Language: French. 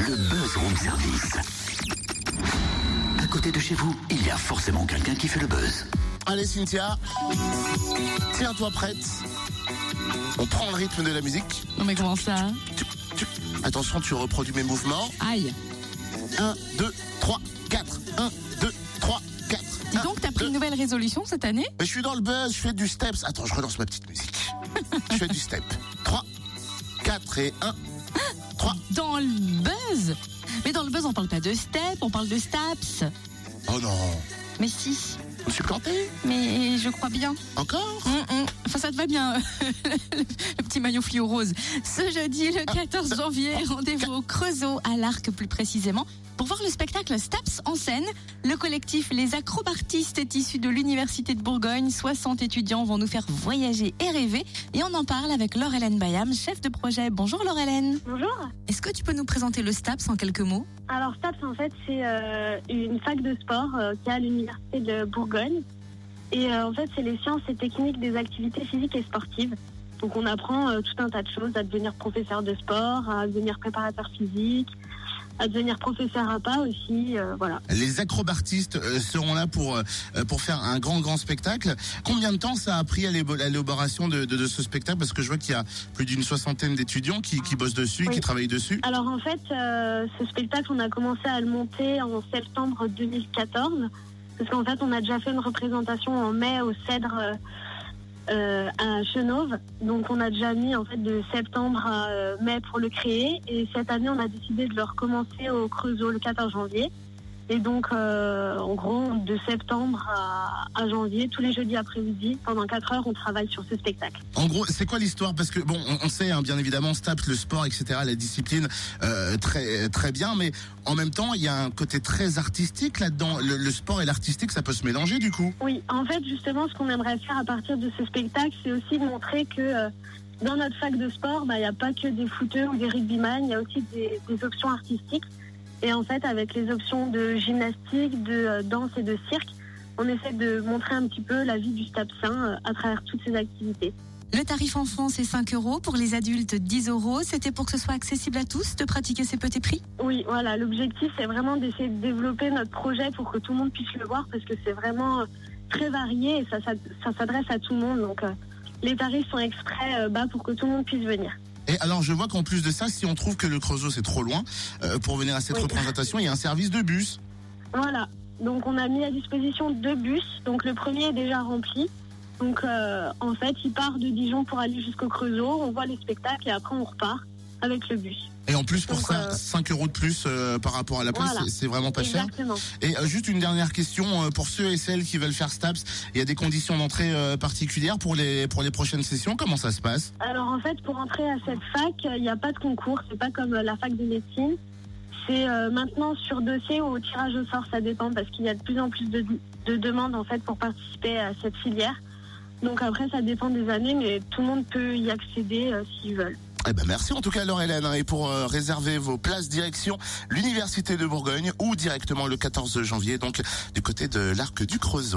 le buzz room service. À côté de chez vous, il y a forcément quelqu'un qui fait le buzz. Allez Cynthia, tiens-toi prête. On prend le rythme de la musique. Non mais comment ça Tu- tu- Attention, tu reproduis mes mouvements. Aïe 1, 2, 3, 4. 1, 2, 3, 4. Dis donc, t'as pris une nouvelle résolution cette année Mais je suis dans le buzz, je fais du steps. Attends, je relance ma petite musique. je fais du step. 3, 4 et 1, 3. Dans le buzz Mais dans le buzz, on parle pas de step, on parle de staps. Oh non, Mais si, suis planté. mais je crois bien. Encore Hum, hum. Enfin, ça te va bien, le petit maillot fluo rose. Ce jeudi, le 14 janvier, rendez-vous au Creusot, à l'Arc plus précisément, pour voir le spectacle Staps en scène. Le collectif Les Acrobartistes est issu de l'Université de Bourgogne. 60 étudiants vont nous faire voyager et rêver. Et on en parle avec Laure-Hélène Bayam, chef de projet. Bonjour Laure-Hélène. Bonjour. Est-ce que tu peux nous présenter le Staps en quelques mots? Alors STAPS en fait c'est euh, une fac de sport euh, qui est à l'université de Bourgogne et euh, en fait c'est les sciences et techniques des activités physiques et sportives. Donc on apprend euh, tout un tas de choses, à devenir professeur de sport, à devenir préparateur physique, à devenir professeur à pas aussi, euh, voilà. Les acrobatistes euh, seront là pour pour faire un grand grand spectacle. Combien de temps ça a pris à l'élaboration de, de, de ce spectacle? Parce que je vois qu'il y a plus d'une soixantaine d'étudiants qui, qui bossent dessus, Oui. qui travaillent dessus. Alors en fait ce spectacle on a commencé à le monter en septembre 2014 parce qu'en fait on a déjà fait une représentation en mai au Cèdre euh, euh, à Chenauve. Donc on a déjà mis en fait de septembre à euh, mai pour le créer et cette année on a décidé de le recommencer au Creusot le 14 janvier. Et donc euh, en gros de septembre à, à janvier, tous les jeudis après-midi, pendant 4 heures on travaille sur ce spectacle. En gros, c'est quoi l'histoire? Parce que bon, on, on sait hein, bien évidemment, STAPS, le sport, etc., la discipline, euh, très très bien, mais en même temps, il y a un côté très artistique là-dedans. Le, le sport et l'artistique, ça peut se mélanger du coup? Oui, en fait, justement, ce qu'on aimerait faire à partir de ce spectacle, c'est aussi de montrer que euh, dans notre fac de sport, bah, il n'y a pas que des footeux ou des rugbyman, il y a aussi des, des options artistiques. Et en fait, avec les options de gymnastique, de euh, danse et de cirque, on essaie de montrer un petit peu la vie du stapsin euh, à travers toutes ces activités. Le tarif enfant, c'est 5 euros. Pour les adultes, 10 euros. C'était pour que ce soit accessible à tous de pratiquer ces petits prix? Oui, voilà, l'objectif, c'est vraiment d'essayer de développer notre projet pour que tout le monde puisse le voir parce que c'est vraiment euh, très varié et ça, ça, ça s'adresse à tout le monde. Donc, les tarifs sont exprès bas pour que tout le monde puisse venir. Et alors, je vois qu'en plus de ça, si on trouve que le Creusot c'est trop loin euh, pour venir à cette Oui. représentation, il y a un service de bus. Voilà. Donc on a mis à disposition deux bus. Donc le premier est déjà rempli. Donc euh, en fait, il part de Dijon pour aller jusqu'au Creusot. On voit les spectacles et après on repart avec le bus. Et en plus, pour Donc, ça, euh, 5 euros de plus euh, par rapport à la place, Voilà. c'est- vraiment pas cher. Exactement. Et euh, juste une dernière question pour ceux et celles qui veulent faire STAPS. Il y a des conditions d'entrée particulières pour les pour les prochaines sessions. Comment ça se passe? Alors en fait, pour entrer à cette fac, il n'y a pas de concours. C'est pas comme la fac de médecine. C'est maintenant sur dossier ou au tirage au sort, ça dépend parce qu'il y a de plus en plus de, de demandes en fait pour participer à cette filière. Donc après, ça dépend des années, mais tout le monde peut y accéder euh, s'ils veulent. Eh ben merci en tout cas Laure Hélène et pour euh, réserver vos places direction l'université de Bourgogne ou directement le 14 janvier donc du côté de l'Arc du Creusot.